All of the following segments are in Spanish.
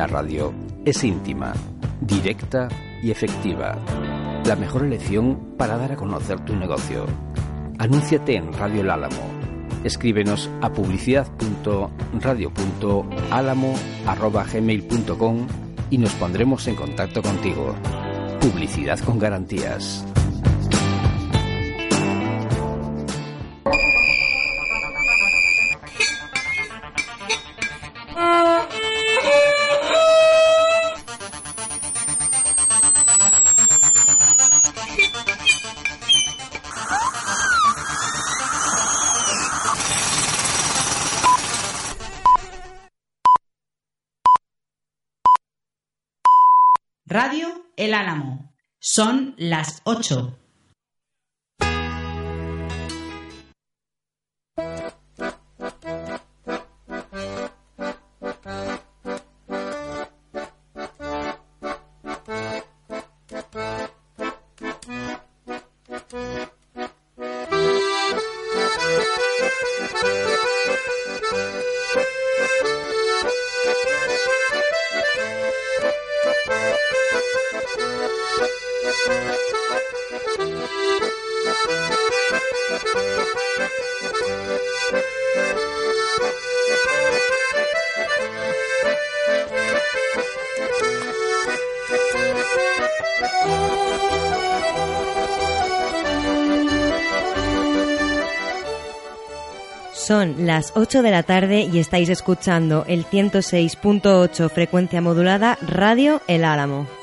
La radio es íntima, directa y efectiva. La mejor elección para dar a conocer tu negocio. Anúnciate en Radio El Álamo. Escríbenos a publicidad.radio.alamo.gmail.com y nos pondremos en contacto contigo. Publicidad con garantías. Radio El Álamo. Son las 8. Las 8 de la tarde y estáis escuchando el 106.8 frecuencia modulada Radio El Álamo.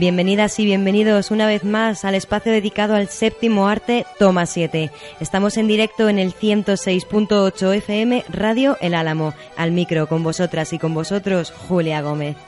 Bienvenidas y bienvenidos una vez más al espacio dedicado al séptimo arte Toma 7. Estamos en directo en el 106.8 FM Radio El Álamo. Al micro con vosotras y con vosotros Julia Gómez.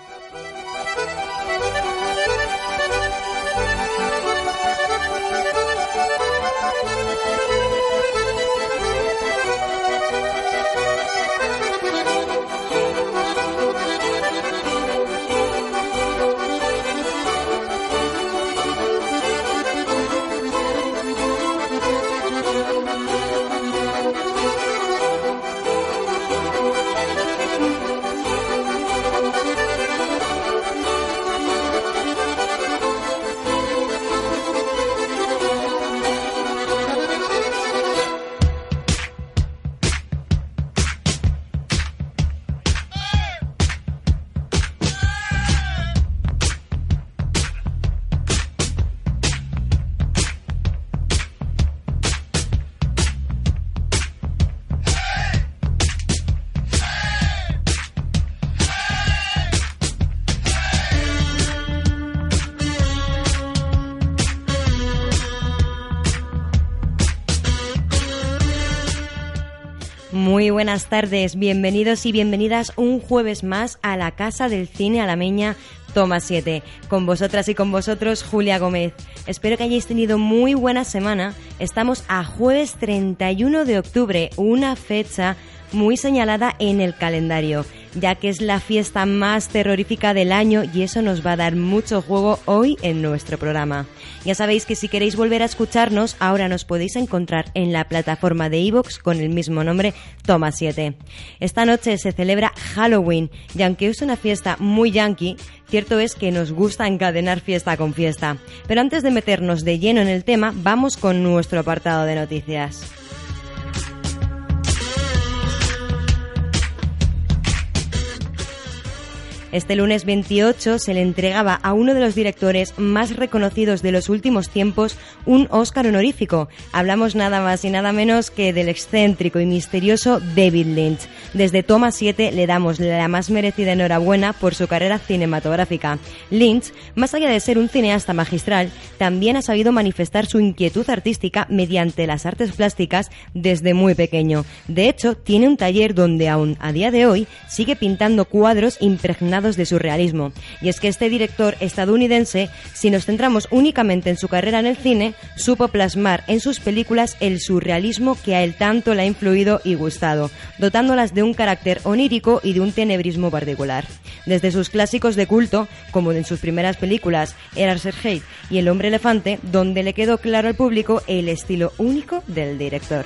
Buenas tardes, bienvenidos y bienvenidas un jueves más a la Casa del Cine Alameña Toma 7. Con vosotras y con vosotros, Julia Gómez. Espero que hayáis tenido muy buena semana. Estamos a jueves 31 de octubre, una fecha muy señalada en el calendario, ya que es la fiesta más terrorífica del año y eso nos va a dar mucho juego hoy en nuestro programa. Ya sabéis que si queréis volver a escucharnos, ahora nos podéis encontrar en la plataforma de iVoox con el mismo nombre, Toma 7. Esta noche se celebra Halloween y aunque es una fiesta muy yankee, cierto es que nos gusta encadenar fiesta con fiesta. Pero antes de meternos de lleno en el tema, vamos con nuestro apartado de noticias. Este lunes 28 se le entregaba a uno de los directores más reconocidos de los últimos tiempos un Oscar honorífico. Hablamos nada más y nada menos que del excéntrico y misterioso David Lynch. Desde Toma 7 le damos la más merecida enhorabuena por su carrera cinematográfica. Lynch, más allá de ser un cineasta magistral, también ha sabido manifestar su inquietud artística mediante las artes plásticas desde muy pequeño. De hecho, tiene un taller donde aún a día de hoy sigue pintando cuadros impregnados de surrealismo. Y es que este director estadounidense, si nos centramos únicamente en su carrera en el cine, supo plasmar en sus películas el surrealismo que a él tanto le ha influido y gustado, dotándolas de un carácter onírico y de un tenebrismo particular. Desde sus clásicos de culto, como en sus primeras películas, Eraser Hate y El hombre elefante, donde le quedó claro al público el estilo único del director.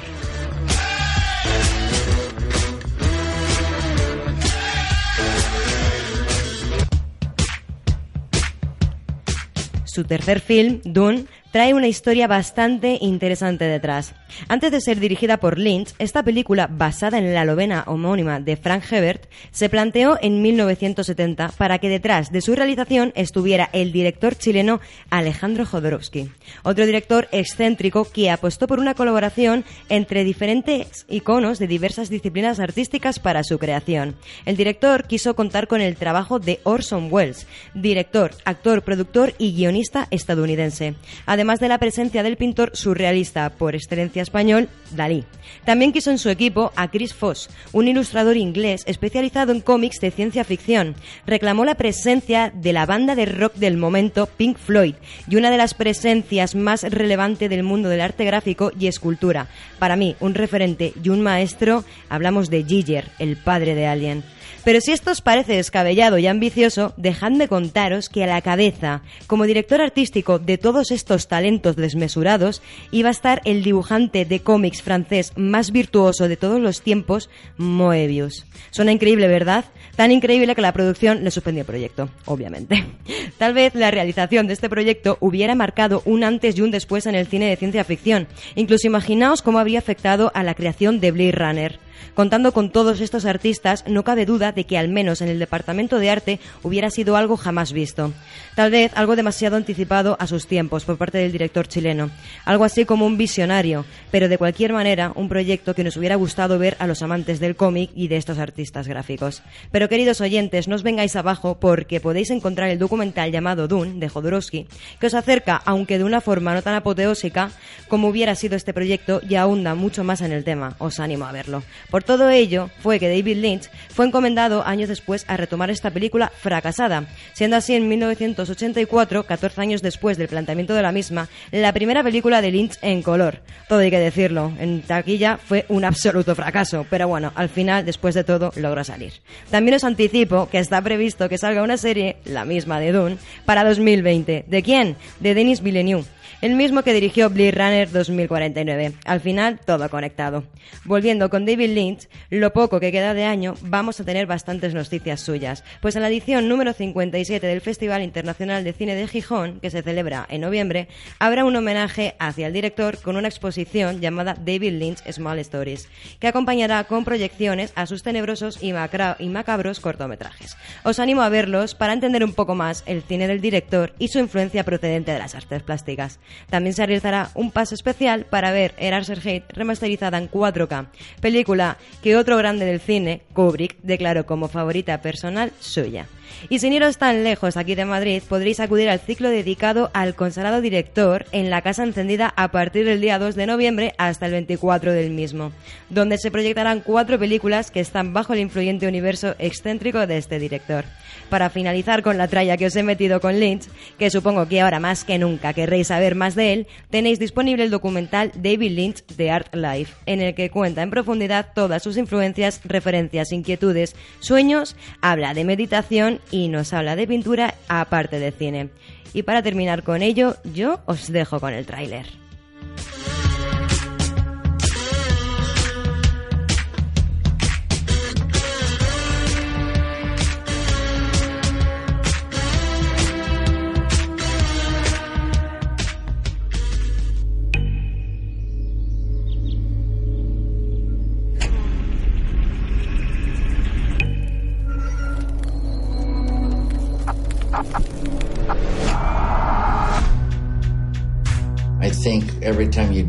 Su tercer film, Dune, trae una historia bastante interesante detrás. Antes de ser dirigida por Lynch, esta película, basada en la novena homónima de Frank Hebert, se planteó en 1970 para que detrás de su realización estuviera el director chileno Alejandro Jodorowsky, otro director excéntrico que apostó por una colaboración entre diferentes iconos de diversas disciplinas artísticas para su creación. El director quiso contar con el trabajo de Orson Welles, director, actor, productor y guionista estadounidense. Además, además de la presencia del pintor surrealista por excelencia español, Dalí. También quiso en su equipo a Chris Foss, un ilustrador inglés especializado en cómics de ciencia ficción. Reclamó la presencia de la banda de rock del momento Pink Floyd y una de las presencias más relevantes del mundo del arte gráfico y escultura. Para mí, un referente y un maestro, hablamos de Giger, el padre de Alien. Pero si esto os parece descabellado y ambicioso, dejadme contaros que a la cabeza, como director artístico de todos estos talentos desmesurados, iba a estar el dibujante de cómics francés más virtuoso de todos los tiempos, Moebius. Suena increíble, ¿verdad? Tan increíble que la producción le suspendió el proyecto, obviamente. Tal vez la realización de este proyecto hubiera marcado un antes y un después en el cine de ciencia ficción. Incluso imaginaos cómo habría afectado a la creación de Blade Runner. Contando con todos estos artistas, no cabe duda de que al menos en el departamento de arte hubiera sido algo jamás visto. Tal vez algo demasiado anticipado a sus tiempos por parte del director chileno. Algo así como un visionario, pero de cualquier manera un proyecto que nos hubiera gustado ver a los amantes del cómic y de estos artistas gráficos. Pero queridos oyentes, no os vengáis abajo porque podéis encontrar el documental llamado Dune de Jodorowsky, que os acerca, aunque de una forma no tan apoteósica como hubiera sido este proyecto, y ahonda mucho más en el tema. Os animo a verlo. Por todo ello, fue que David Lynch fue encomendado años después a retomar esta película fracasada, siendo así en 1984, 14 años después del planteamiento de la misma, la primera película de Lynch en color. Todo hay que decirlo, en taquilla fue un absoluto fracaso, pero bueno, al final, después de todo, logró salir. También os anticipo que está previsto que salga una serie, la misma de Dune, para 2020. ¿De quién? De Denis Villeneuve el mismo que dirigió Blade Runner 2049. Al final, todo conectado. Volviendo con David Lynch, lo poco que queda de año, vamos a tener bastantes noticias suyas, pues en la edición número 57 del Festival Internacional de Cine de Gijón, que se celebra en noviembre, habrá un homenaje hacia el director con una exposición llamada David Lynch Small Stories, que acompañará con proyecciones a sus tenebrosos y, y macabros cortometrajes. Os animo a verlos para entender un poco más el cine del director y su influencia procedente de las artes plásticas. También se realizará un paso especial para ver Eraser Hate remasterizada en 4K, película que otro grande del cine, Kubrick, declaró como favorita personal suya. Y sin iros tan lejos aquí de Madrid, podréis acudir al ciclo dedicado al consagrado director en la Casa Encendida a partir del día 2 de noviembre hasta el 24 del mismo, donde se proyectarán cuatro películas que están bajo el influyente universo excéntrico de este director. Para finalizar con la tralla que os he metido con Lynch, que supongo que ahora más que nunca querréis saber más de él, tenéis disponible el documental David Lynch The Art Life, en el que cuenta en profundidad todas sus influencias, referencias, inquietudes, sueños, habla de meditación y nos habla de pintura aparte de cine. Y para terminar con ello, yo os dejo con el tráiler.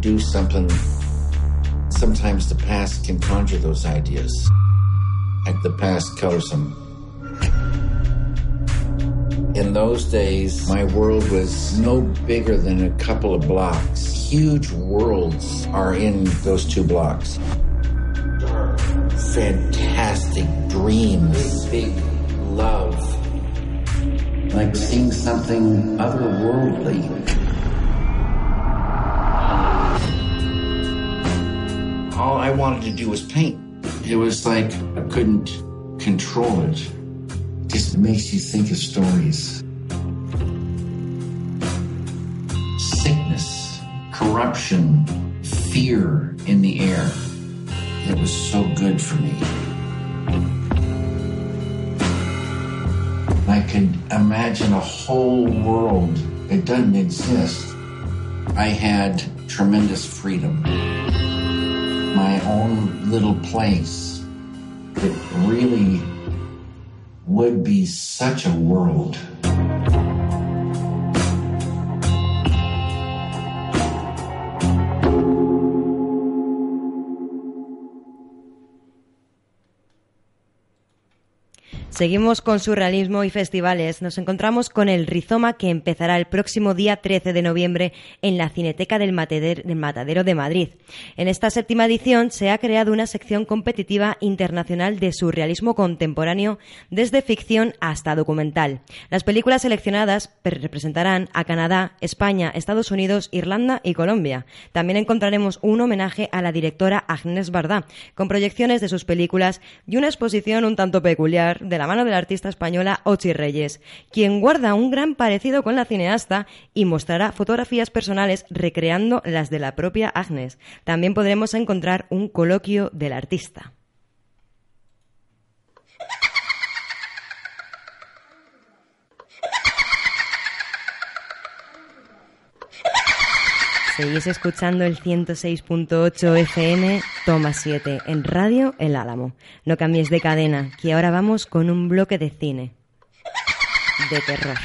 Do something, sometimes the past can conjure those ideas. Like the past colors them. In those days, my world was no bigger than a couple of blocks. Huge worlds are in those two blocks. Fantastic dreams. Big, big love like seeing something otherworldly. All I wanted to do was paint. It was like I couldn't control it. It just makes you think of stories. Sickness, corruption, fear in the air. It was so good for me. I could imagine a whole world. that doesn't exist. I had tremendous freedom. My own little place. It really would be such a world. Seguimos con surrealismo y festivales. Nos encontramos con el Rizoma que empezará el próximo día 13 de noviembre en la Cineteca del, Matadero de Madrid. En esta séptima edición se ha creado una sección competitiva internacional de surrealismo contemporáneo desde ficción hasta documental. Las películas seleccionadas representarán a Canadá, España, Estados Unidos, Irlanda y Colombia. También encontraremos un homenaje a la directora Agnes Bardá, con proyecciones de sus películas y una exposición un tanto peculiar de la mano de la artista española Ochi Reyes, quien guarda un gran parecido con la cineasta y mostrará fotografías personales recreando las de la propia Agnes. También podremos encontrar un coloquio del artista. Seguís escuchando el 106.8 FM, toma 7, en Radio El Álamo. No cambies de cadena, que ahora vamos con un bloque de cine. De terror.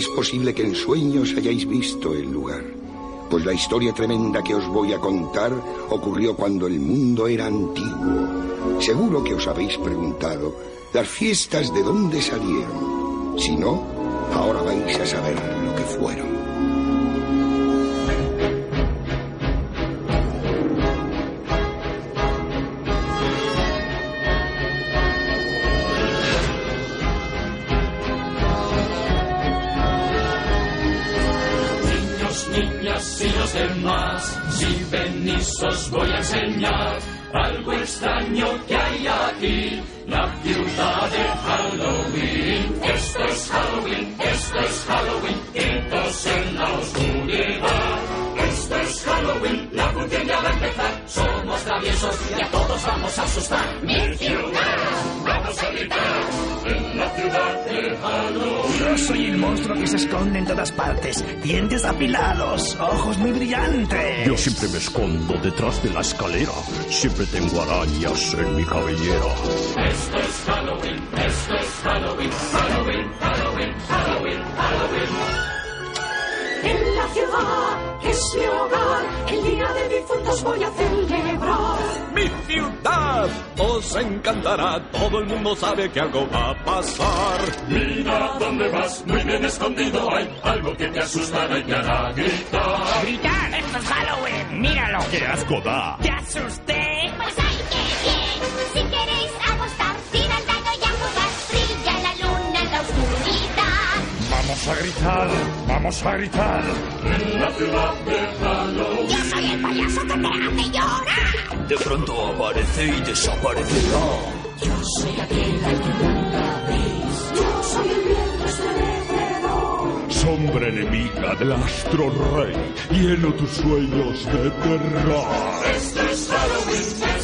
Es posible que en sueños hayáis visto el lugar, pues la historia tremenda que os voy a contar ocurrió cuando el mundo era antiguo. Seguro que os habéis preguntado, ¿las fiestas de dónde salieron? Si no, ahora vais a saber lo que fueron. Os voy a enseñar algo extraño que hay aquí, la ciudad de Halloween. Esto es Halloween, esto es Halloween, gritos en la oscuridad. Esto es Halloween, la función ya va a empezar. Somos traviesos y a todos vamos a asustar. Mi ciudad, vamos a gritar ciudad Halloween. Yo soy el monstruo que se esconde en todas partes. Dientes apilados, ojos muy brillantes. Yo siempre me escondo detrás de la escalera. Siempre tengo arañas en mi cabellera. Esto es Halloween, esto es Halloween, Halloween, Halloween, Halloween, Halloween. En la ciudad es mi hogar, el día de difuntos voy a celebrar. Mi ciudad os encantará, todo el mundo sabe que algo va a pasar. Mira dónde vas, muy bien escondido hay algo que te asustará y te hará gritar. ¡Gritar! ¡Esto es Halloween! ¡Míralo! ¡Qué asco da! ¡Te asusté! Pues Vamos a gritar, vamos a gritar. En la ciudad de Halloween. Yo soy el payaso que te hace llorar. De pronto aparece y desaparecerá. Yo soy aquel al que nunca veis. Yo soy el viento estremecedor. Sombra enemiga del astro rey, lleno tus sueños de terror. Esto es Halloween, esto es Halloween,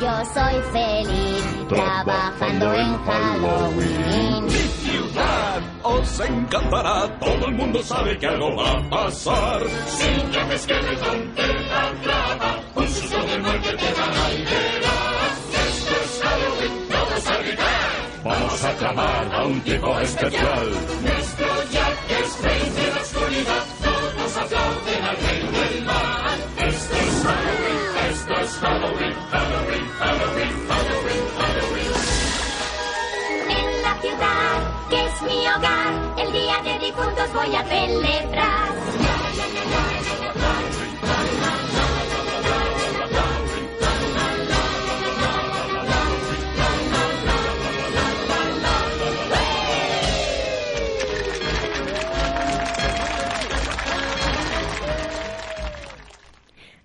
Yo soy feliz trabajando en Halloween. ciudad os encantará. Todo el mundo sabe que algo va a pasar. Sin Jack Skeleton te atrapa, un susto de muerte te dará y verás. Esto es Halloween, vamos a gritar. Vamos a clamar a un tipo especial. Nuestro Jack es rey de la oscuridad, Halloween, Halloween, Halloween, Halloween, Halloween. En la ciudad, que es mi hogar, el día de difuntos voy a celebrar.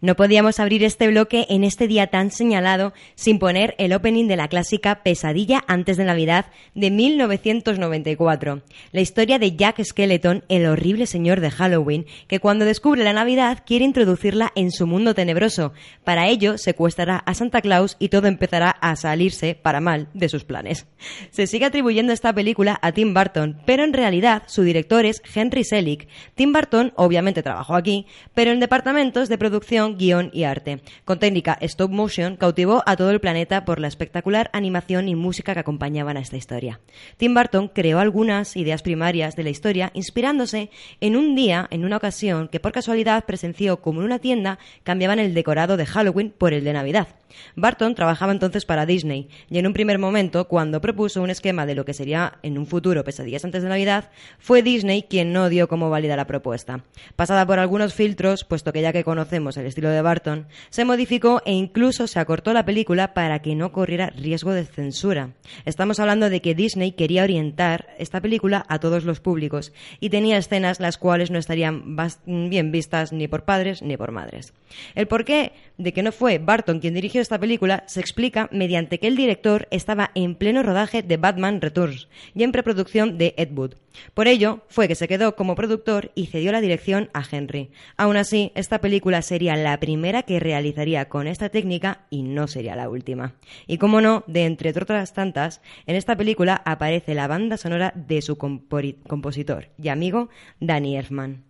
No podíamos abrir este bloque en este día tan señalado sin poner el opening de la clásica Pesadilla antes de Navidad de 1994. La historia de Jack Skeleton, el horrible señor de Halloween, que cuando descubre la Navidad quiere introducirla en su mundo tenebroso. Para ello secuestrará a Santa Claus y todo empezará a salirse, para mal, de sus planes. Se sigue atribuyendo esta película a Tim Burton, pero en realidad su director es Henry Selick. Tim Burton obviamente trabajó aquí, pero en departamentos de producción guion y arte. Con técnica stop motion cautivó a todo el planeta por la espectacular animación y música que acompañaban a esta historia. Tim Burton creó algunas ideas primarias de la historia inspirándose en un día, en una ocasión, que por casualidad presenció como en una tienda cambiaban el decorado de Halloween por el de Navidad. Barton trabajaba entonces para Disney y en un primer momento, cuando propuso un esquema de lo que sería en un futuro pesadillas antes de Navidad, fue Disney quien no dio como válida la propuesta. Pasada por algunos filtros, puesto que ya que conocemos el estilo de Barton, se modificó e incluso se acortó la película para que no corriera riesgo de censura. Estamos hablando de que Disney quería orientar esta película a todos los públicos y tenía escenas las cuales no estarían bien vistas ni por padres ni por madres. El porqué de que no fue Barton quien dirigió esta película se explica mediante que el director estaba en pleno rodaje de Batman Returns y en preproducción de Ed Wood. Por ello, fue que se quedó como productor y cedió la dirección a Henry. Aún así, esta película sería la primera que realizaría con esta técnica y no sería la última. Y como no, de entre otras tantas, en esta película aparece la banda sonora de su compositor y amigo Danny Elfman.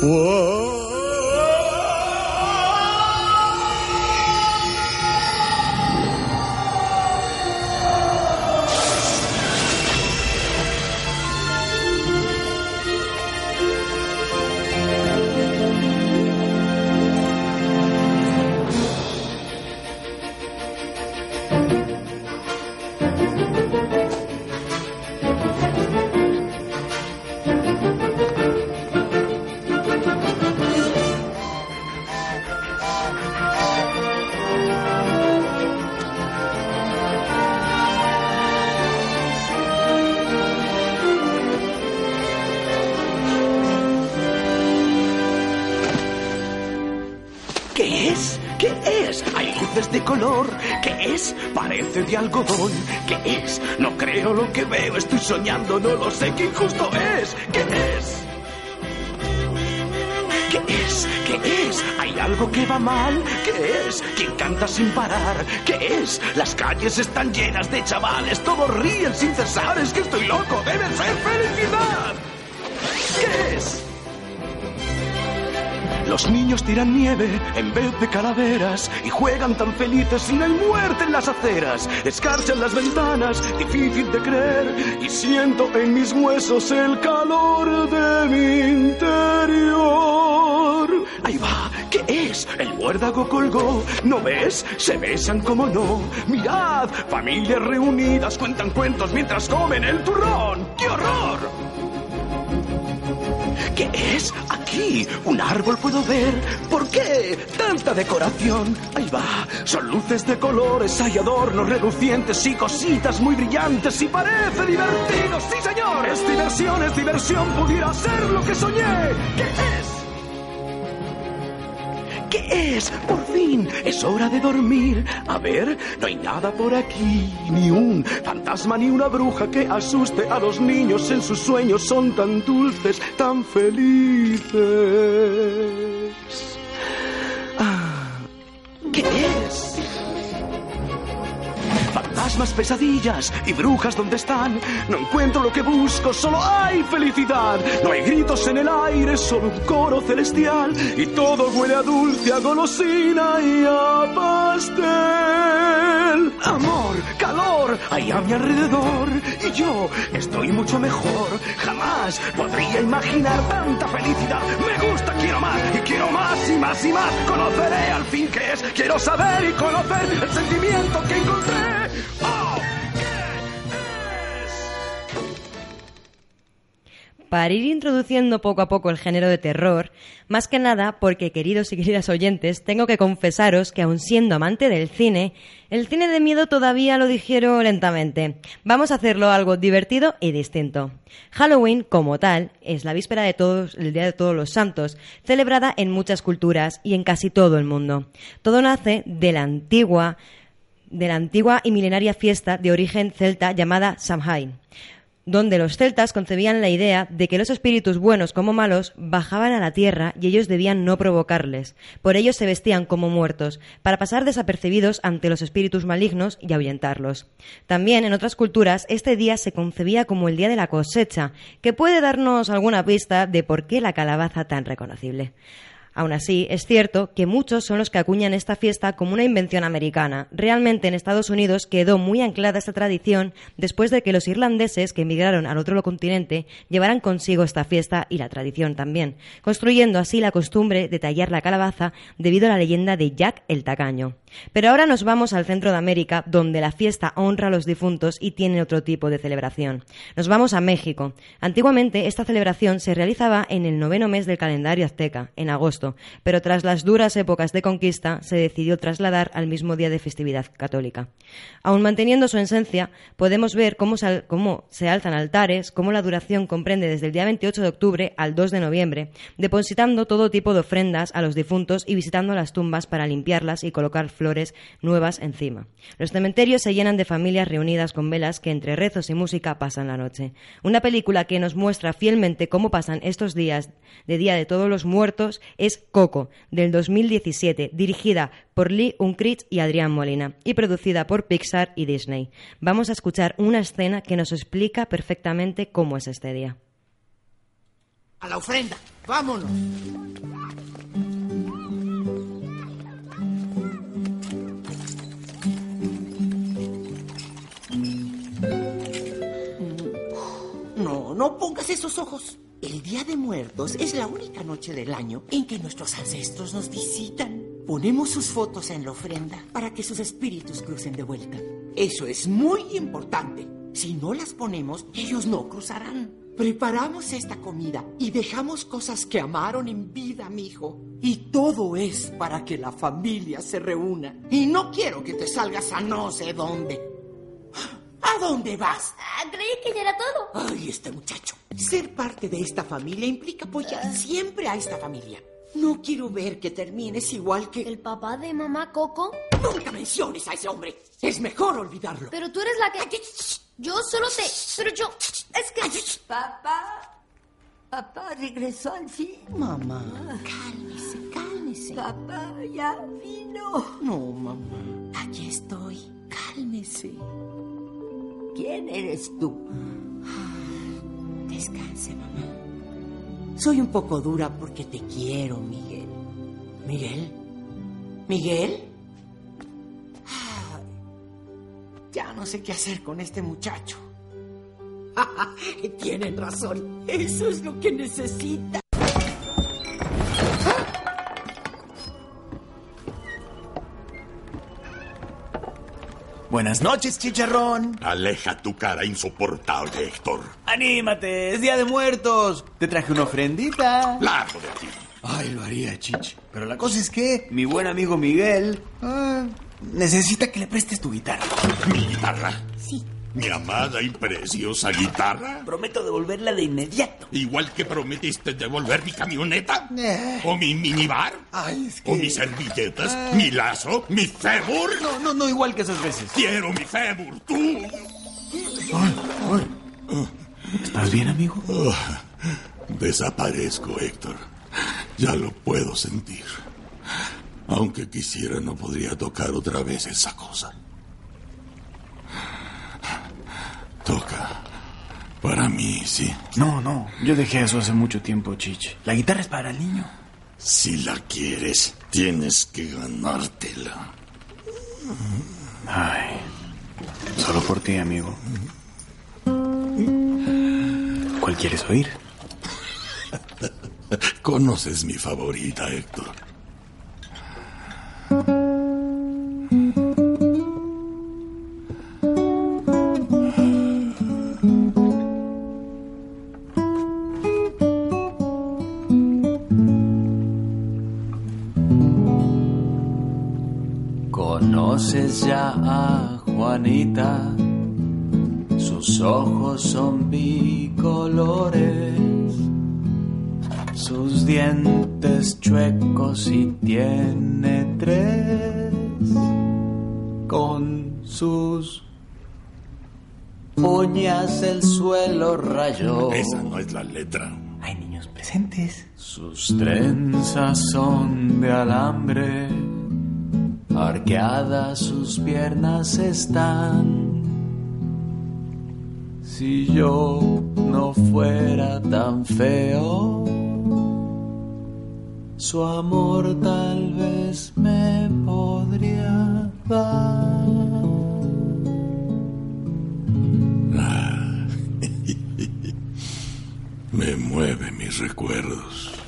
¿Qué de color. ¿Qué es? Parece de algodón. ¿Qué es? No creo lo que veo. Estoy soñando. No lo sé. ¿Qué injusto es? ¿Qué es? ¿Qué es? ¿Qué es? ¿Hay algo que va mal? ¿Qué es? ¿Quién canta sin parar? ¿Qué es? Las calles están llenas de chavales. Todos ríen sin cesar. Es que estoy loco. Debe ser felicidad. ¿Qué es? Los niños tiran nieve en vez de calaveras y juegan tan felices no hay muerte en las aceras. Escarchan las ventanas, difícil de creer, y siento en mis huesos el calor de mi interior. Ahí va, ¿qué es? El muérdago colgó, ¿no ves? Se besan como no. Mirad, familias reunidas cuentan cuentos mientras comen el turrón. ¡Qué horror! ¿Qué es? Aquí, un árbol puedo ver. ¿Por qué? Tanta decoración. Ahí va. Son luces de colores, hay adornos relucientes y cositas muy brillantes y parece divertido. Sí, señor. Es diversión, es diversión. Pudiera ser lo que soñé. ¿Qué es? ¿Qué ¿Qué es? Por fin, es hora de dormir. A ver, no hay nada por aquí, ni un fantasma ni una bruja que asuste a los niños en sus sueños. Son tan dulces, tan felices. Ah, ¿Qué es? Fantasmas, pesadillas y brujas, ¿dónde están? No encuentro lo que busco, solo hay felicidad. No hay gritos en el aire, solo un coro celestial. Y todo huele a dulce, a golosina y a pastel. Amor, calor, hay a mi alrededor. Y yo estoy mucho mejor. Jamás podría imaginar tanta felicidad. Me gusta, quiero más y quiero más y más y más. Conoceré al fin qué es. Quiero saber y conocer el sentimiento que encontré. Para ir introduciendo poco a poco el género de terror, más que nada porque, queridos y queridas oyentes, tengo que confesaros que, aun siendo amante del cine, el cine de miedo todavía lo digiero lentamente. Vamos a hacerlo algo divertido y distinto. Halloween, como tal, es la víspera de todos, el Día de Todos los Santos, celebrada en muchas culturas y en casi todo el mundo. Todo nace de la antigua de la antigua y milenaria fiesta de origen celta llamada Samhain donde los celtas concebían la idea de que los espíritus buenos como malos bajaban a la tierra y ellos debían no provocarles. Por ello se vestían como muertos, para pasar desapercibidos ante los espíritus malignos y ahuyentarlos. También en otras culturas este día se concebía como el día de la cosecha, que puede darnos alguna pista de por qué la calabaza tan reconocible. Aún así, es cierto que muchos son los que acuñan esta fiesta como una invención americana. Realmente en Estados Unidos quedó muy anclada esta tradición después de que los irlandeses que emigraron al otro continente llevaran consigo esta fiesta y la tradición también, construyendo así la costumbre de tallar la calabaza debido a la leyenda de Jack el Tacaño. Pero ahora nos vamos al centro de América, donde la fiesta honra a los difuntos y tiene otro tipo de celebración. Nos vamos a México. Antiguamente esta celebración se realizaba en el noveno mes del calendario azteca, en agosto pero tras las duras épocas de conquista se decidió trasladar al mismo día de festividad católica. Aun manteniendo su esencia, podemos ver cómo se, cómo se alzan altares, cómo la duración comprende desde el día 28 de octubre al 2 de noviembre, depositando todo tipo de ofrendas a los difuntos y visitando las tumbas para limpiarlas y colocar flores nuevas encima. Los cementerios se llenan de familias reunidas con velas que entre rezos y música pasan la noche. Una película que nos muestra fielmente cómo pasan estos días de Día de Todos los Muertos es Coco, del 2017, dirigida por Lee Unkrich y Adrián Molina, y producida por Pixar y Disney. Vamos a escuchar una escena que nos explica perfectamente cómo es este día. A la ofrenda, vámonos. No, no pongas esos ojos. El Día de Muertos es la única noche del año en que nuestros ancestros nos visitan. Ponemos sus fotos en la ofrenda para que sus espíritus crucen de vuelta. Eso es muy importante. Si no las ponemos, ellos no cruzarán. Preparamos esta comida y dejamos cosas que amaron en vida, mi hijo. Y todo es para que la familia se reúna. Y no quiero que te salgas a no sé dónde. ¿A dónde vas? Ah, creí que ya era todo. Ay, este muchacho. Ser parte de esta familia implica apoyar siempre a esta familia. No quiero ver que termines igual que... ¿El papá de mamá Coco? Nunca menciones a ese hombre. Es mejor olvidarlo. Pero tú eres la que... Yo solo te... Pero yo... Es que... Papá. Papá regresó al fin. Mamá, cálmese, cálmese. Papá ya vino. No, mamá. Aquí estoy. Cálmese. ¿Quién eres tú? Descanse, mamá. Soy un poco dura porque te quiero, Miguel. ¿Miguel? ¿Miguel? Ya no sé qué hacer con este muchacho. Tienen razón. Eso es lo que necesita. Buenas noches, chicharrón. Aleja tu cara insoportable, Héctor. Anímate, es Día de Muertos. Te traje una ofrendita. Largo de aquí. Ay, lo haría, Chich. Pero la cosa es que mi buen amigo Miguel ah, necesita que le prestes tu guitarra. ¿Mi guitarra? Sí, mi amada y preciosa guitarra? Prometo devolverla de inmediato. Igual que prometiste devolver mi camioneta. Eh. O mi minibar. Ay, es que... O mis servilletas. Ah. Mi lazo. Mi fémur. No, no, no igual que esas veces. Quiero mi fémur. Tú. Ay, ay. ¿Estás bien, amigo? Oh, desaparezco, Héctor. Ya lo puedo sentir. Aunque quisiera, no podría tocar otra vez esa cosa. Toca. Para mí, sí. No, no. Yo dejé eso hace mucho tiempo, Chich. La guitarra es para el niño. Si la quieres, tienes que ganártela. Ay. Solo por ti, amigo. ¿Cuál quieres oír? Conoces mi favorita, Héctor. ¿Conoces ya a Juanita? Sus ojos son bicolores, sus dientes chuecos y tiene tres. Con sus uñas el suelo rayó. Esa no es la letra. Hay niños presentes. Sus trenzas son de alambre, arqueadas sus piernas están. Si yo no fuera tan feo, su amor tal vez me podría dar. Me mueve mis recuerdos.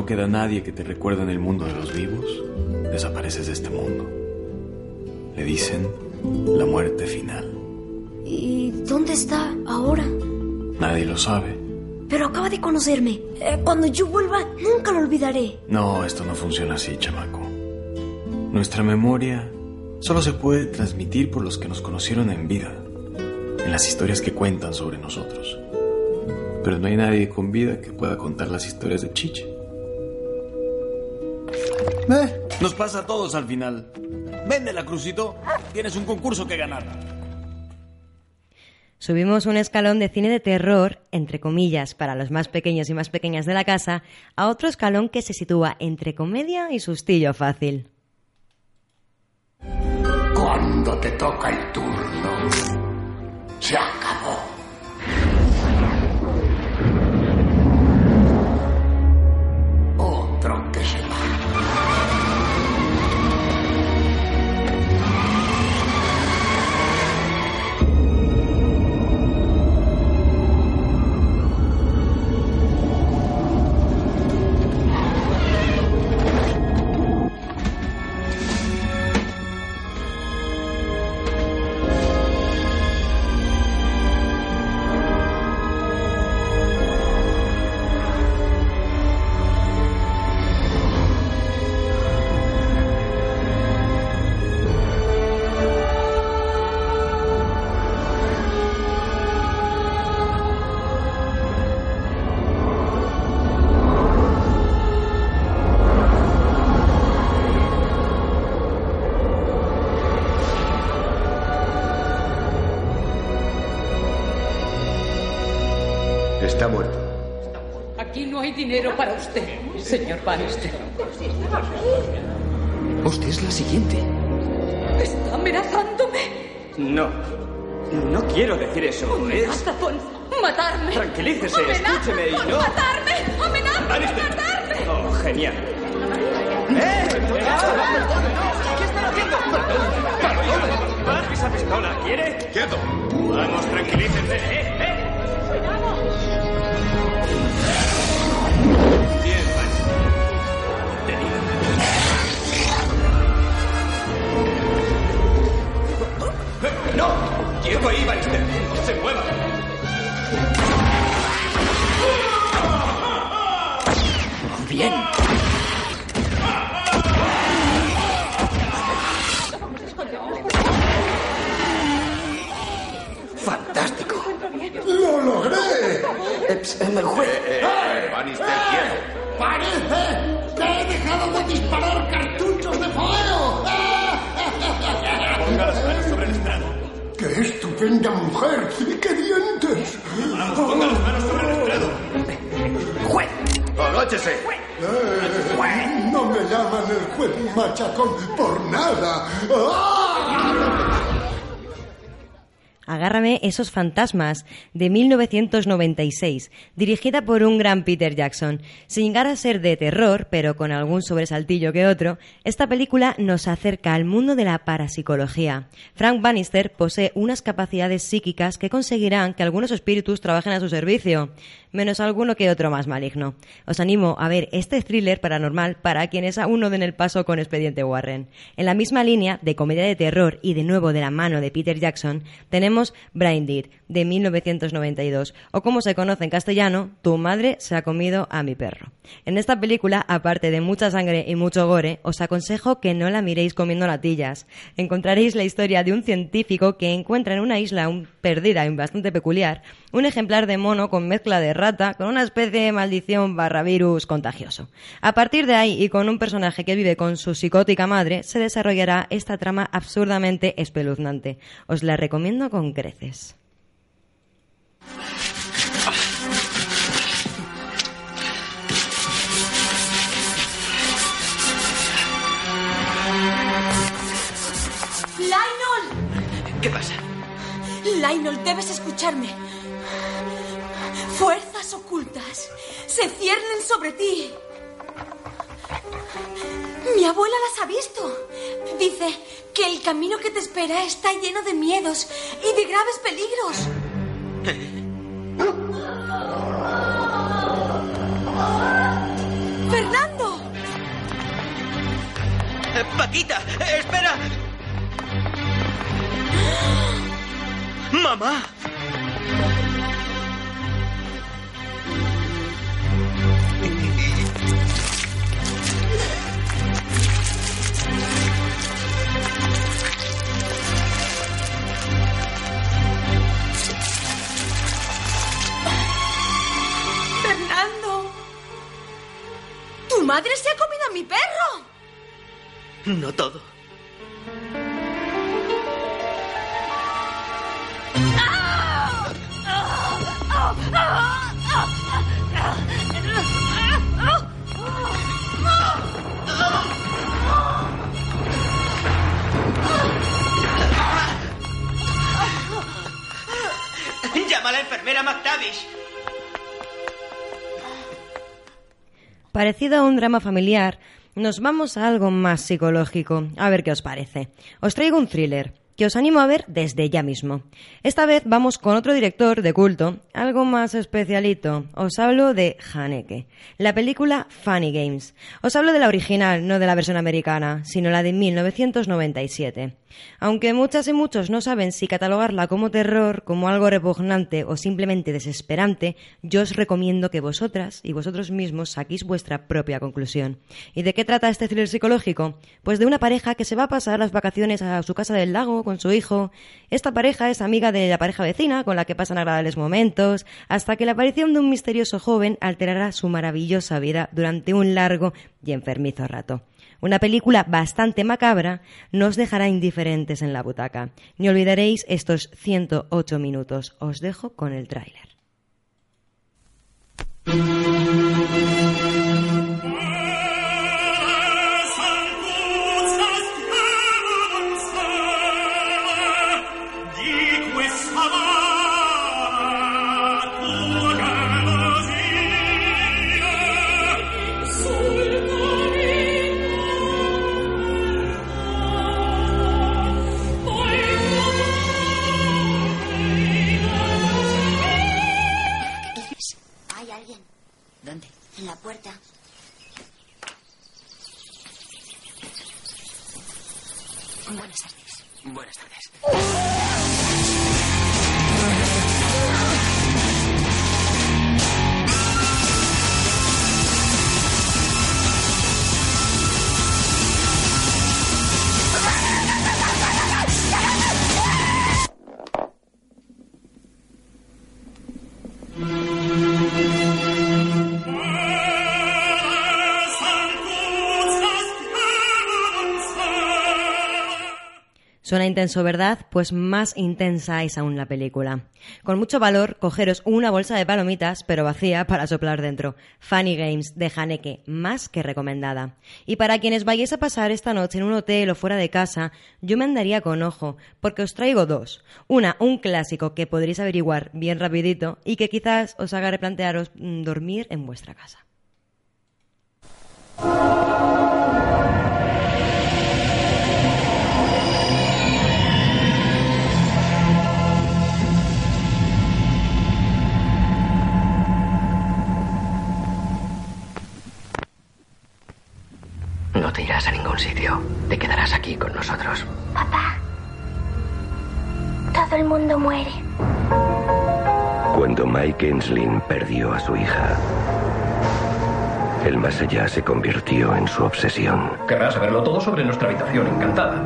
No queda nadie que te recuerde en el mundo de los vivos, desapareces de este mundo. Le dicen la muerte final. ¿Y dónde está ahora? Nadie lo sabe. Pero acaba de conocerme. Eh, cuando yo vuelva, nunca lo olvidaré. No, esto no funciona así, chamaco. Nuestra memoria solo se puede transmitir por los que nos conocieron en vida, en las historias que cuentan sobre nosotros. Pero no hay nadie con vida que pueda contar las historias de Chiche. Eh, nos pasa a todos al final. Véndela, Crucito. Tienes un concurso que ganar. Subimos un escalón de cine de terror, entre comillas, para los más pequeños y más pequeñas de la casa, a otro escalón que se sitúa entre comedia y sustillo fácil. Cuando te toca el turno, se acabó. Tranquilícese, Amenaza escúcheme y no. Matarme. Amenaza matarme. Oh, genial. ¡Eh! ¿Qué están haciendo? ¡Baja esa pistola! ¿Quiere? ¡Quieto! Vamos, tranquilícense. ¡Eh, eh! Bien, Bannister. ¡Eh, ¡No! ¡Quieto ahí, Bannister! ¡No se mueva! Fantástico. ¡Lo logré! Eh, ps, eh, juez. Bannister, quieto. ¡Parece que he dejado de disparar cartuchos de fuego! Ponga las manos sobre el estrado. ¡Qué estupenda mujer! ¡Y qué dientes! Vamos, ponga las manos sobre el estrado. Juez. ¡Agóchese! Eh, no me llaman el juez machacón por nada. ¡Ah! Agárrame esos fantasmas de 1996, dirigida por un gran Peter Jackson. Sin llegar a ser de terror, pero con algún sobresaltillo que otro, esta película nos acerca al mundo de la parapsicología. Frank Bannister posee unas capacidades psíquicas que conseguirán que algunos espíritus trabajen a su servicio, menos alguno que otro más maligno. Os animo a ver este thriller paranormal para quienes aún no den el paso con Expediente Warren. En la misma línea de comedia de terror y de nuevo de la mano de Peter Jackson, tenemos Brain de 1992, o como se conoce en castellano, Tu madre se ha comido a mi perro. En esta película, aparte de mucha sangre y mucho gore, os aconsejo que no la miréis comiendo latillas. Encontraréis la historia de un científico que encuentra en una isla un- perdida y bastante peculiar un ejemplar de mono con mezcla de rata con una especie de maldición barra virus contagioso. A partir de ahí y con un personaje que vive con su psicótica madre, se desarrollará esta trama absurdamente espeluznante. Os la recomiendo con creces. ¡Lionel! ¿Qué pasa? Lionel, debes escucharme. Fuerzas ocultas se ciernen sobre ti. Mi abuela las ha visto. Dice que el camino que te espera está lleno de miedos y de graves peligros. ¡Fernando! Eh, Paquita, eh, espera. Mamá. Madre se ha comido a mi perro! No todo. Llama a la enfermera McTavish. Parecido a un drama familiar, nos vamos a algo más psicológico. A ver qué os parece. Os traigo un thriller que os animo a ver desde ya mismo. Esta vez vamos con otro director de culto, algo más especialito. Os hablo de Haneke, la película Funny Games. Os hablo de la original, no de la versión americana, sino la de 1997. Aunque muchas y muchos no saben si catalogarla como terror, como algo repugnante o simplemente desesperante, yo os recomiendo que vosotras y vosotros mismos saquéis vuestra propia conclusión. ¿Y de qué trata este thriller psicológico? Pues de una pareja que se va a pasar las vacaciones a su casa del lago con su hijo. Esta pareja es amiga de la pareja vecina con la que pasan agradables momentos, hasta que la aparición de un misterioso joven alterará su maravillosa vida durante un largo y enfermizo rato. Una película bastante macabra nos dejará indiferentes en la butaca. Ni olvidaréis estos 108 minutos. Os dejo con el tráiler. Suena intenso, ¿verdad? Pues más intensa es aún la película. Con mucho valor, cogeros una bolsa de palomitas, pero vacía, para soplar dentro. Funny Games de Haneke, más que recomendada. Y para quienes vayáis a pasar esta noche en un hotel o fuera de casa, yo me andaría con ojo, porque os traigo dos. Una, un clásico que podréis averiguar bien rapidito y que quizás os haga replantearos mm, dormir en vuestra casa. Sitio. Te quedarás aquí con nosotros. Papá. Todo el mundo muere. Cuando Mike Enslin perdió a su hija, el más allá se convirtió en su obsesión. Querrás saberlo todo sobre nuestra habitación encantada.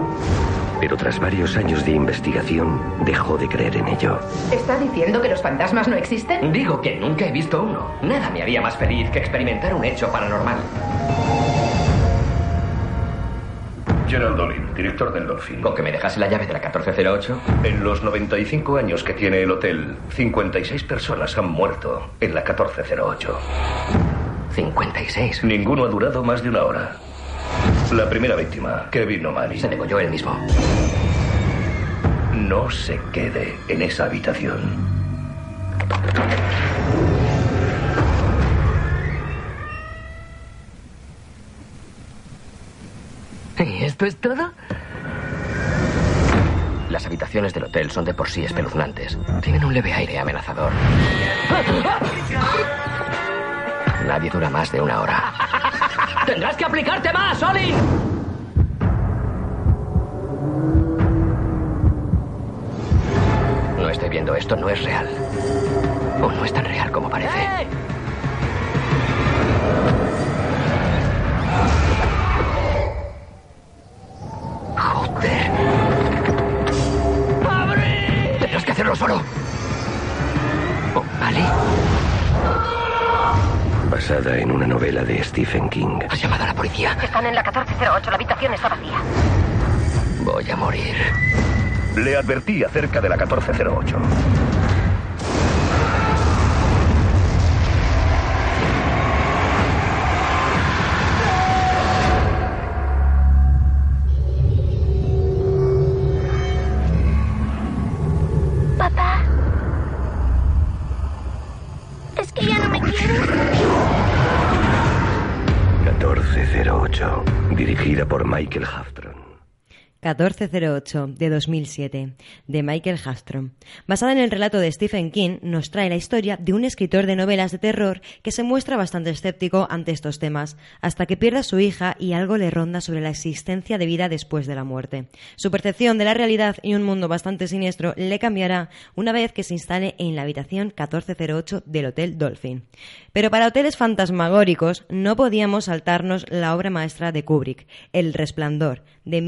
Pero tras varios años de investigación, dejó de creer en ello. ¿Está diciendo que los fantasmas no existen? Digo que nunca he visto uno. Nada me haría más feliz que experimentar un hecho paranormal. Gerald Dolin, director del Dolphin. ¿Con que me dejase la llave de la 1408? En los 95 años que tiene el hotel, 56 personas han muerto en la 1408. 56. Ninguno ha durado más de una hora. La primera víctima, Kevin O'Malley. Se degolló él mismo. No se quede en esa habitación. Esto es todo? Las habitaciones del hotel son de por sí espeluznantes. Tienen un leve aire amenazador. Nadie dura más de una hora. ¡Tendrás que aplicarte más, Olin! No estoy viendo esto, no es real. O no es tan real como parece. Basada en una novela de Stephen King. ¿Has llamado a la policía? Están en la 1408, la habitación está vacía. Voy a morir. Le advertí acerca de la 1408. 1408 de 2007 de Michael Hastrom. Basada en el relato de Stephen King, nos trae la historia de un escritor de novelas de terror que se muestra bastante escéptico ante estos temas, hasta que pierde a su hija y algo le ronda sobre la existencia de vida después de la muerte. Su percepción de la realidad y un mundo bastante siniestro le cambiará una vez que se instale en la habitación 1408 del Hotel Dolphin. Pero para hoteles fantasmagóricos no podíamos saltarnos la obra maestra de Kubrick, El Resplandor, de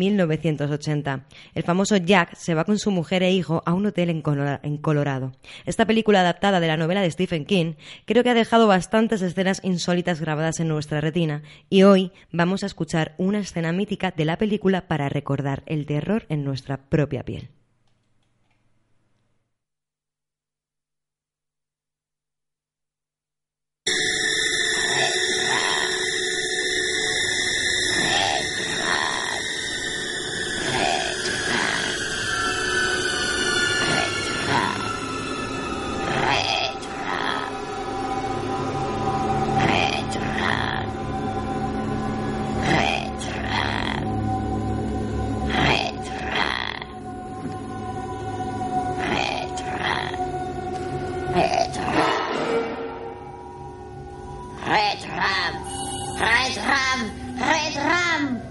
1980. El famoso Jack se va con su mujer e hijo a un hotel en Colorado. Esta película adaptada de la novela de Stephen King creo que ha dejado bastantes escenas insólitas grabadas en nuestra retina y hoy vamos a escuchar una escena mítica de la película para recordar el terror en nuestra propia piel. Retram! Retram! Retram! Retram!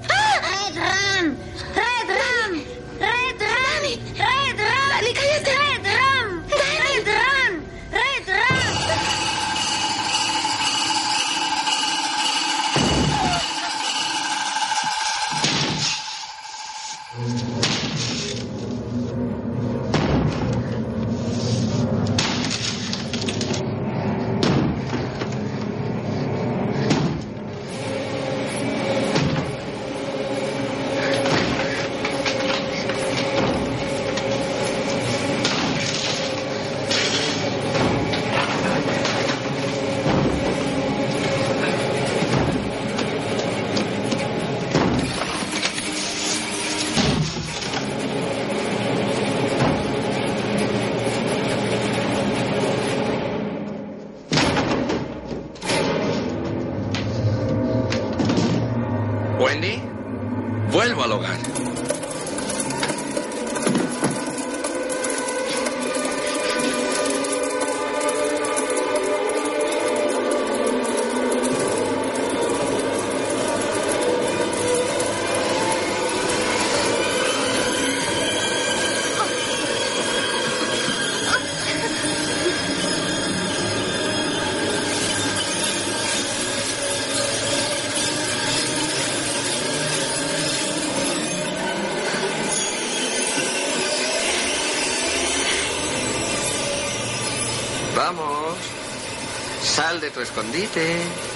Escondite.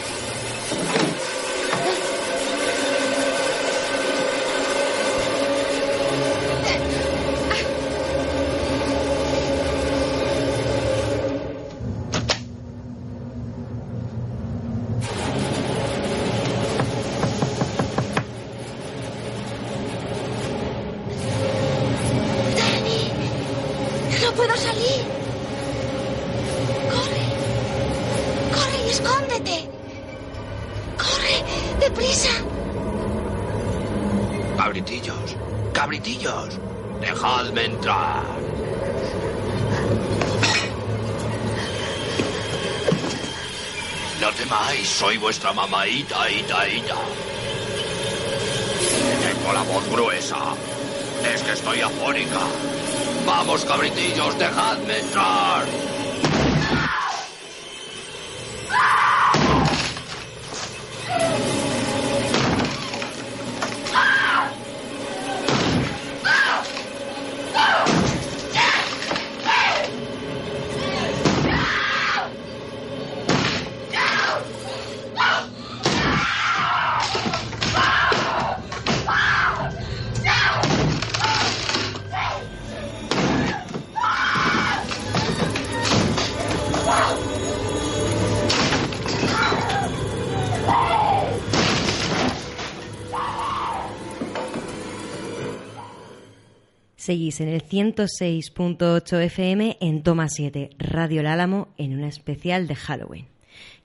Vuestra mamaita, ita, ita. Tengo la voz gruesa. Es que estoy afónica. Vamos, cabritillos, dejadme entrar. Seguís en el 106.8 FM en Toma 7, Radio El Álamo, en una especial de Halloween.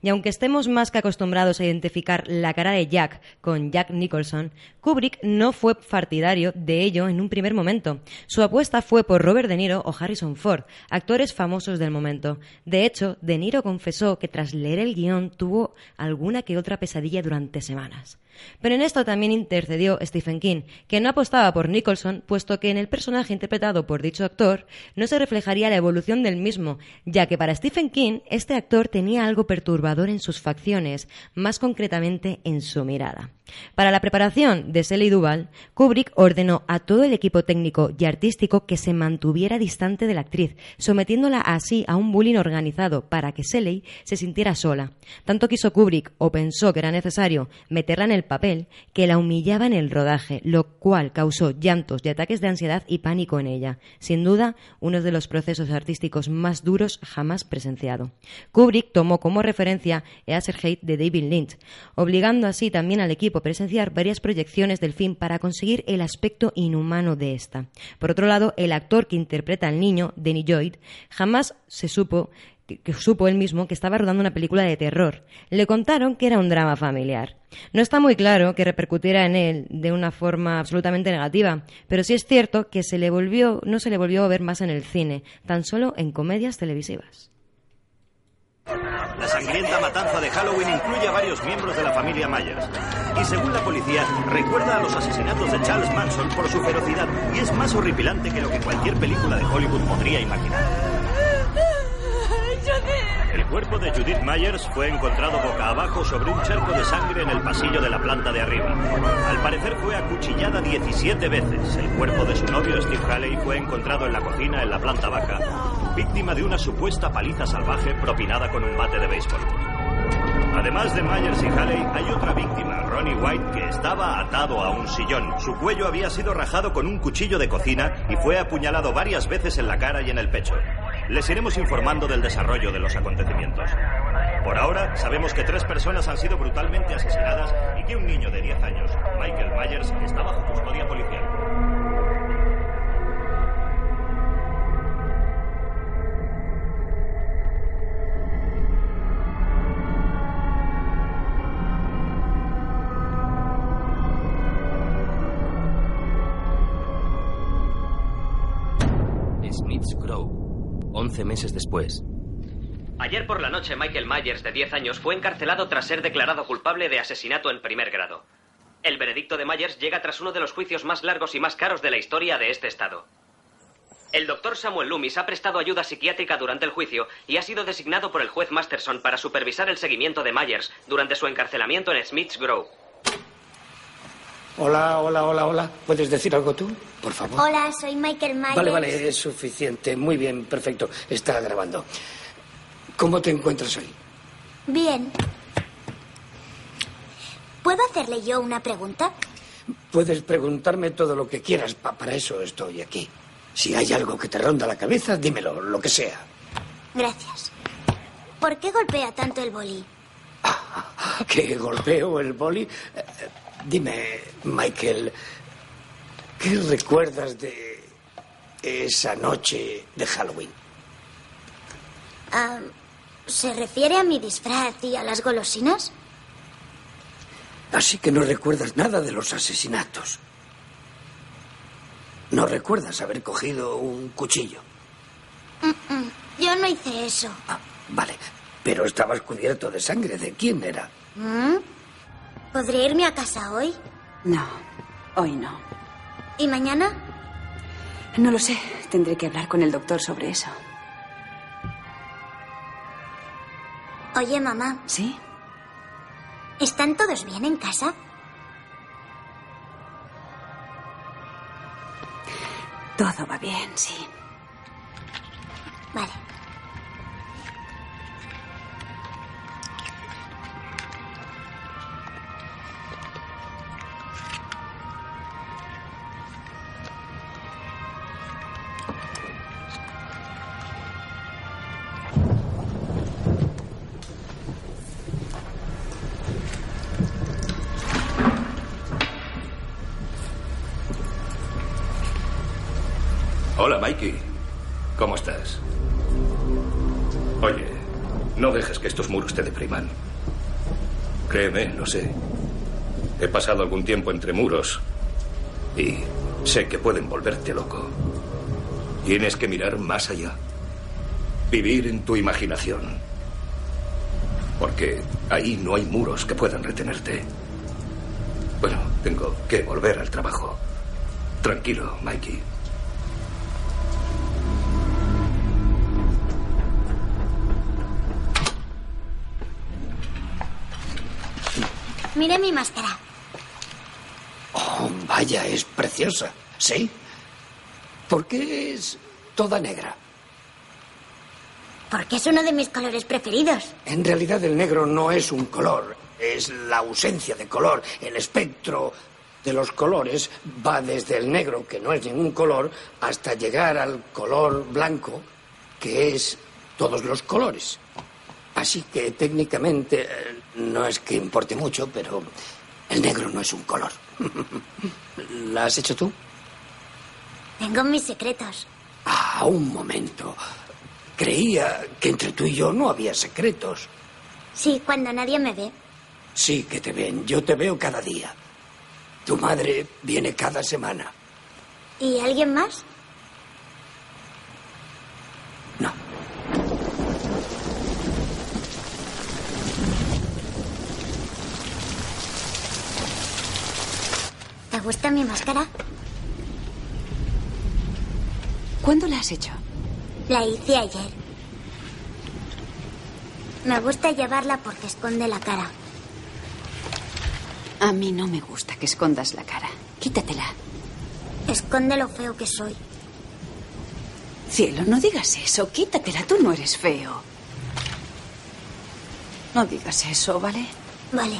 Y aunque estemos más que acostumbrados a identificar la cara de Jack con Jack Nicholson, Kubrick no fue partidario de ello en un primer momento. Su apuesta fue por Robert De Niro o Harrison Ford, actores famosos del momento. De hecho, De Niro confesó que tras leer el guion tuvo alguna que otra pesadilla durante semanas. Pero en esto también intercedió Stephen King, que no apostaba por Nicholson, puesto que en el personaje interpretado por dicho actor no se reflejaría la evolución del mismo, ya que para Stephen King este actor tenía algo perturbador en sus facciones, más concretamente en su mirada. Para la preparación de Shelley Duvall, Kubrick ordenó a todo el equipo técnico y artístico que se mantuviera distante de la actriz, sometiéndola así a un bullying organizado para que Shelley se sintiera sola. Tanto quiso Kubrick o pensó que era necesario meterla en el papel que la humillaba en el rodaje, lo cual causó llantos y ataques de ansiedad y pánico en ella. Sin duda, uno de los procesos artísticos más duros jamás presenciado. Kubrick tomó como referencia Hate de David Lynch, obligando así también al equipo presenciar varias proyecciones del film para conseguir el aspecto inhumano de esta. Por otro lado, el actor que interpreta al niño, Danny Lloyd, jamás se supo que supo él mismo que estaba rodando una película de terror. Le contaron que era un drama familiar. No está muy claro que repercutiera en él de una forma absolutamente negativa, pero sí es cierto que se le volvió, no se le volvió a ver más en el cine, tan solo en comedias televisivas. La sangrienta matanza de Halloween incluye a varios miembros de la familia Myers. Y según la policía, recuerda a los asesinatos de Charles Manson por su ferocidad y es más horripilante que lo que cualquier película de Hollywood podría imaginar. El cuerpo de Judith Myers fue encontrado boca abajo sobre un charco de sangre en el pasillo de la planta de arriba. Al parecer fue acuchillada 17 veces. El cuerpo de su novio Steve Haley fue encontrado en la cocina en la planta baja, víctima de una supuesta paliza salvaje propinada con un bate de béisbol. Además de Myers y Haley, hay otra víctima, Ronnie White, que estaba atado a un sillón. Su cuello había sido rajado con un cuchillo de cocina y fue apuñalado varias veces en la cara y en el pecho. Les iremos informando del desarrollo de los acontecimientos. Por ahora, sabemos que tres personas han sido brutalmente asesinadas y que un niño de 10 años, Michael Myers, está bajo custodia policial. 11 meses después. Ayer por la noche, Michael Myers, de 10 años, fue encarcelado tras ser declarado culpable de asesinato en primer grado. El veredicto de Myers llega tras uno de los juicios más largos y más caros de la historia de este estado. El doctor Samuel Loomis ha prestado ayuda psiquiátrica durante el juicio y ha sido designado por el juez Masterson para supervisar el seguimiento de Myers durante su encarcelamiento en Smith's Grove. Hola, hola, hola, hola. ¿Puedes decir algo tú, por favor? Hola, soy Michael Myers. Vale, vale, es suficiente. Muy bien, perfecto. Está grabando. ¿Cómo te encuentras hoy? Bien. ¿Puedo hacerle yo una pregunta? Puedes preguntarme todo lo que quieras. pa- para eso estoy aquí. Si hay algo que te ronda la cabeza, dímelo, lo que sea. Gracias. ¿Por qué golpea tanto el boli? ¿Que golpeo el boli? Dime, Michael, ¿qué recuerdas de esa noche de Halloween? Ah, ¿Se refiere a mi disfraz y a las golosinas? Así que no recuerdas nada de los asesinatos. No recuerdas haber cogido un cuchillo. Mm, mm, Yo no hice eso. Vale, pero estabas cubierto de sangre. ¿De quién era? ¿Mm? ¿Podría irme a casa hoy? No, hoy no. ¿Y mañana? No lo sé. Tendré que hablar con el doctor sobre eso. Oye, mamá. ¿Sí? ¿Están todos bien en casa? Todo va bien, sí. Vale. Que estos muros te depriman. Créeme, lo sé. He pasado algún tiempo entre muros y sé que pueden volverte loco. Tienes que mirar más allá. Vivir en tu imaginación. Porque ahí no hay muros que puedan retenerte. Bueno, tengo que volver al trabajo. Tranquilo, Mikey. Mire mi máscara. Oh, vaya, es preciosa. ¿Sí? ¿Por qué es toda negra? Porque es uno de mis colores preferidos. En realidad el negro no es un color, es la ausencia de color. El espectro de los colores va desde el negro, que no es ningún color, hasta llegar al color blanco, que es todos los colores. Así que técnicamente eh, no es que importe mucho, pero el negro no es un color. ¿La has hecho tú? Tengo mis secretos. Ah, un momento. Creía que entre tú y yo no había secretos. Sí, cuando nadie me ve. Sí que te ven. Yo te veo cada día. Tu madre viene cada semana. ¿Y alguien más? Gusta mi máscara? ¿Cuándo la has hecho? La hice ayer. Me gusta llevarla porque esconde la cara. A mí no me gusta que escondas la cara. Quítatela. Esconde lo feo que soy. Cielo, no digas eso. Quítatela. Tú no eres feo. No digas eso, ¿vale? Vale.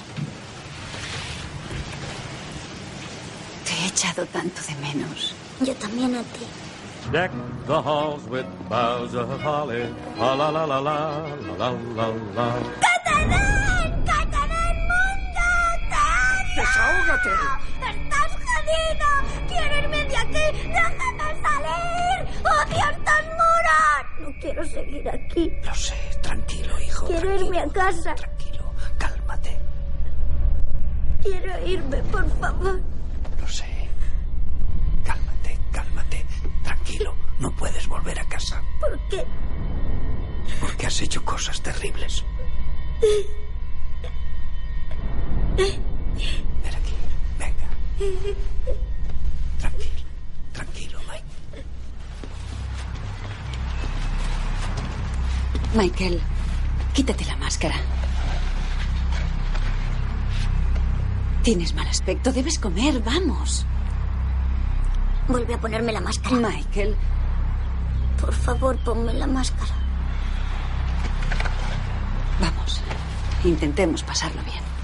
Te he echado tanto de menos. Yo también a ti. Deck the halls with boughs of holly. La la la la la la la la. ¡Catarán! ¡Catarán mundo! ¡Desahógate! ¡Estás jodido! ¡Quiero irme de aquí! ¡Déjame salir! ¡Odio estos muros! No quiero seguir aquí. Lo sé, tranquilo, hijo. Quiero irme a casa. Tranquilo, cálmate. Quiero irme, por favor. No puedes volver a casa. ¿Por qué? Porque has hecho cosas terribles. Ven aquí, venga. Tranquilo, tranquilo, Mike. Michael, quítate la máscara. Tienes mal aspecto. Debes comer. Vamos. Vuelve a ponerme la máscara. Michael. Por favor, ponme la máscara. Vamos. Intentemos pasarlo bien.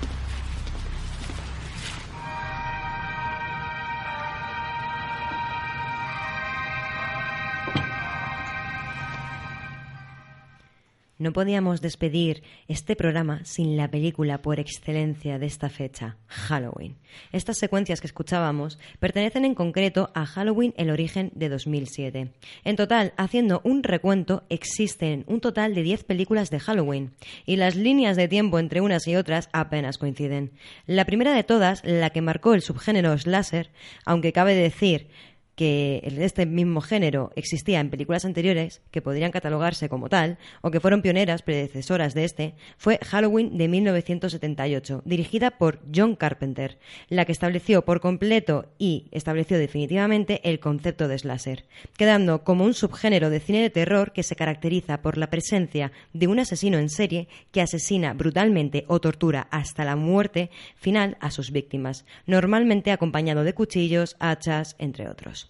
No podíamos despedir este programa sin la película por excelencia de esta fecha, Halloween. Estas secuencias que escuchábamos pertenecen en concreto a Halloween el origen de 2007. En total, haciendo un recuento, existen un total de 10 películas de Halloween y las líneas de tiempo entre unas y otras apenas coinciden. La primera de todas, la que marcó el subgénero slasher, aunque cabe decir que este mismo género existía en películas anteriores que podrían catalogarse como tal o que fueron pioneras predecesoras de este fue Halloween de 1978, dirigida por John Carpenter, la que estableció por completo y estableció definitivamente el concepto de slasher, quedando como un subgénero de cine de terror que se caracteriza por la presencia de un asesino en serie que asesina brutalmente o tortura hasta la muerte final a sus víctimas, normalmente acompañado de cuchillos, hachas, entre otros.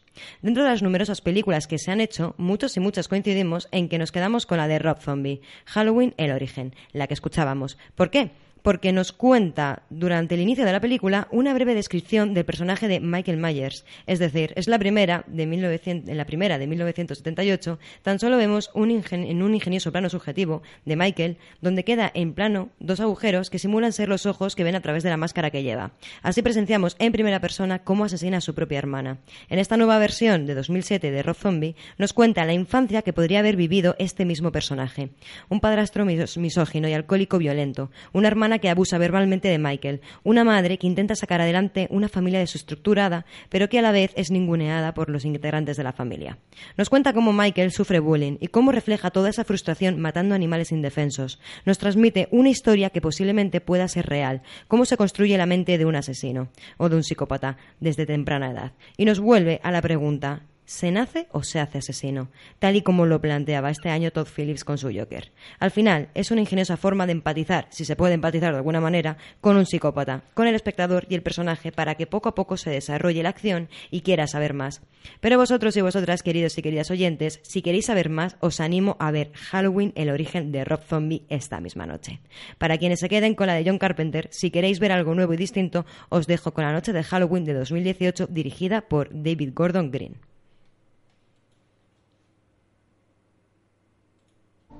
Dentro de las numerosas películas que se han hecho, muchos y muchas coincidimos en que nos quedamos con la de Rob Zombie, Halloween el origen, la que escuchábamos. ¿Por qué? Porque nos cuenta durante el inicio de la película una breve descripción del personaje de Michael Myers. Es decir, es la primera de 1900, en la primera de 1978, tan solo vemos un en un ingenioso plano subjetivo de Michael, donde queda en plano dos agujeros que simulan ser los ojos que ven a través de la máscara que lleva. Así presenciamos en primera persona cómo asesina a su propia hermana. En esta nueva versión de 2007 de Rob Zombie, nos cuenta la infancia que podría haber vivido este mismo personaje. Un padrastro misógino y alcohólico violento, una hermana que abusa verbalmente de Michael, una madre que intenta sacar adelante una familia desestructurada, pero que a la vez es ninguneada por los integrantes de la familia. Nos cuenta cómo Michael sufre bullying y cómo refleja toda esa frustración matando animales indefensos. Nos transmite una historia que posiblemente pueda ser real, cómo se construye la mente de un asesino o de un psicópata desde temprana edad. Y nos vuelve a la pregunta, ¿Se nace o se hace asesino? Tal y como lo planteaba este año Todd Phillips con su Joker. Al final, es una ingeniosa forma de empatizar, si se puede empatizar de alguna manera, con un psicópata, con el espectador y el personaje para que poco a poco se desarrolle la acción y quiera saber más. Pero vosotros y vosotras, queridos y queridas oyentes, si queréis saber más, os animo a ver Halloween, el origen de Rob Zombie esta misma noche. Para quienes se queden con la de John Carpenter, si queréis ver algo nuevo y distinto, os dejo con la noche de Halloween de 2018 dirigida por David Gordon Green.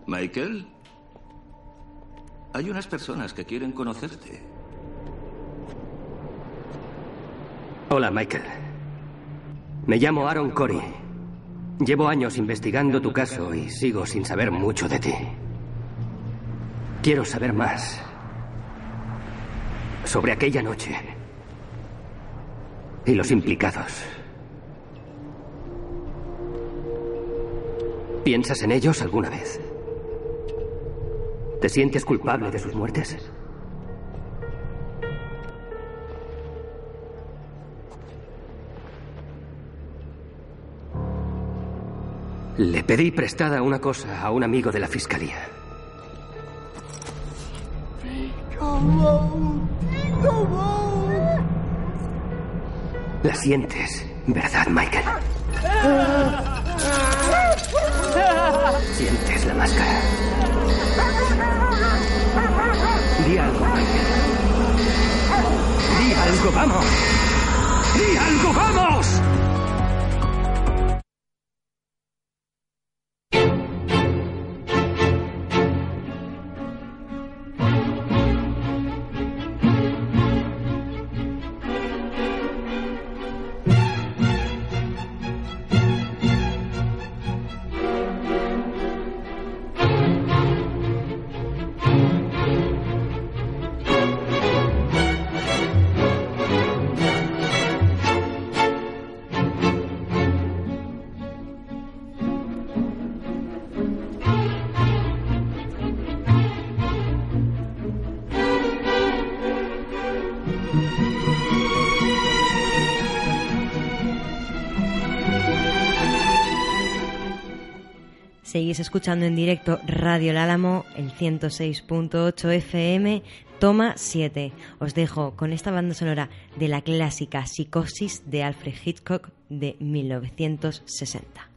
Michael, hay unas personas que quieren conocerte. Hola, Michael. Me llamo Aaron Corey. Llevo años investigando tu caso y sigo sin saber mucho de ti. Quiero saber más sobre aquella noche y los implicados. ¿Piensas en ellos alguna vez? ¿Te sientes culpable de sus muertes? Le pedí prestada una cosa a un amigo de la fiscalía. La sientes, ¿verdad, Michael? Sientes la máscara. Di algo, vamos. Di algo, vamos. Seguís escuchando en directo Radio El Álamo, el 106.8 FM, toma 7. Os dejo con esta banda sonora de la clásica Psicosis de Alfred Hitchcock de 1960.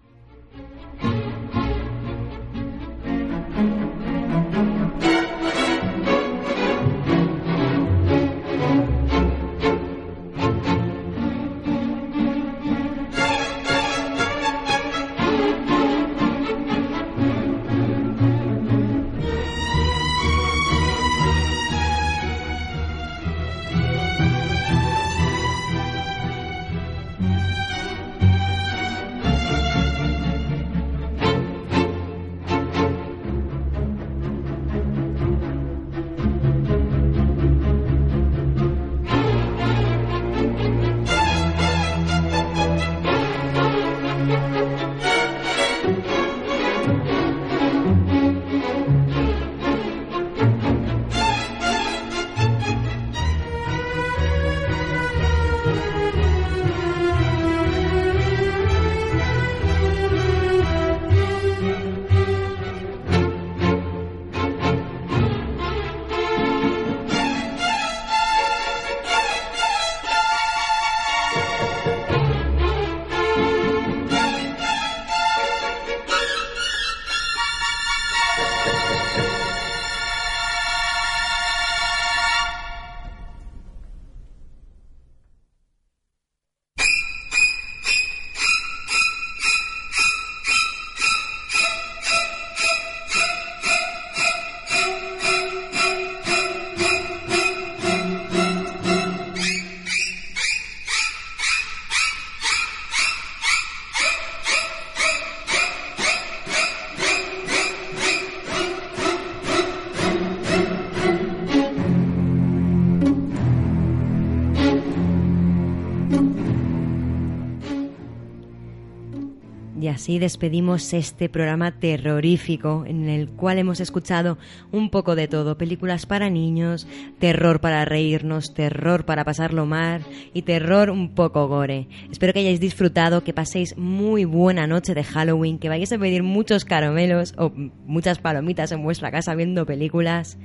Así despedimos este programa terrorífico en el cual hemos escuchado un poco de todo, películas para niños, terror para reírnos, terror para pasarlo mal y terror un poco gore. Espero que hayáis disfrutado, que paséis muy buena noche de Halloween, que vayáis a pedir muchos caramelos o muchas palomitas en vuestra casa viendo películas.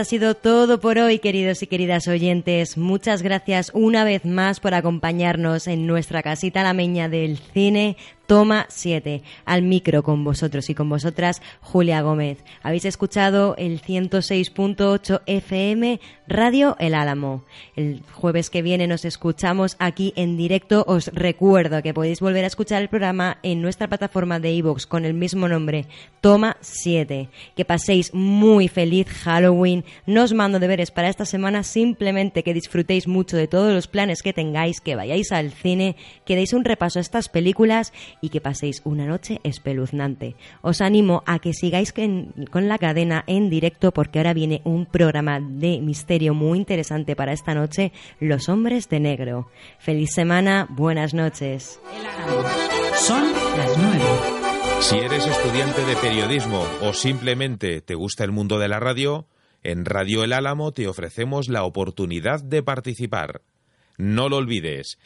Ha sido todo por hoy, queridos y queridas oyentes. Muchas gracias una vez más por acompañarnos en nuestra casita lameña del cine. Toma 7. Al micro con vosotros y con vosotras, Julia Gómez. Habéis escuchado el 106.8 FM Radio El Álamo. El jueves que viene nos escuchamos aquí en directo. Os recuerdo que podéis volver a escuchar el programa en nuestra plataforma de iVoox con el mismo nombre, Toma 7. Que paséis muy feliz Halloween. No os mando deberes para esta semana, simplemente que disfrutéis mucho de todos los planes que tengáis, que vayáis al cine, que deis un repaso a estas películas y que paséis una noche espeluznante. Os animo a que sigáis con la cadena en directo porque ahora viene un programa de misterio muy interesante para esta noche, Los hombres de negro. Feliz semana, buenas noches. Son las nueve. Si eres estudiante de periodismo o simplemente te gusta el mundo de la radio, en Radio El Álamo te ofrecemos la oportunidad de participar. No lo olvides.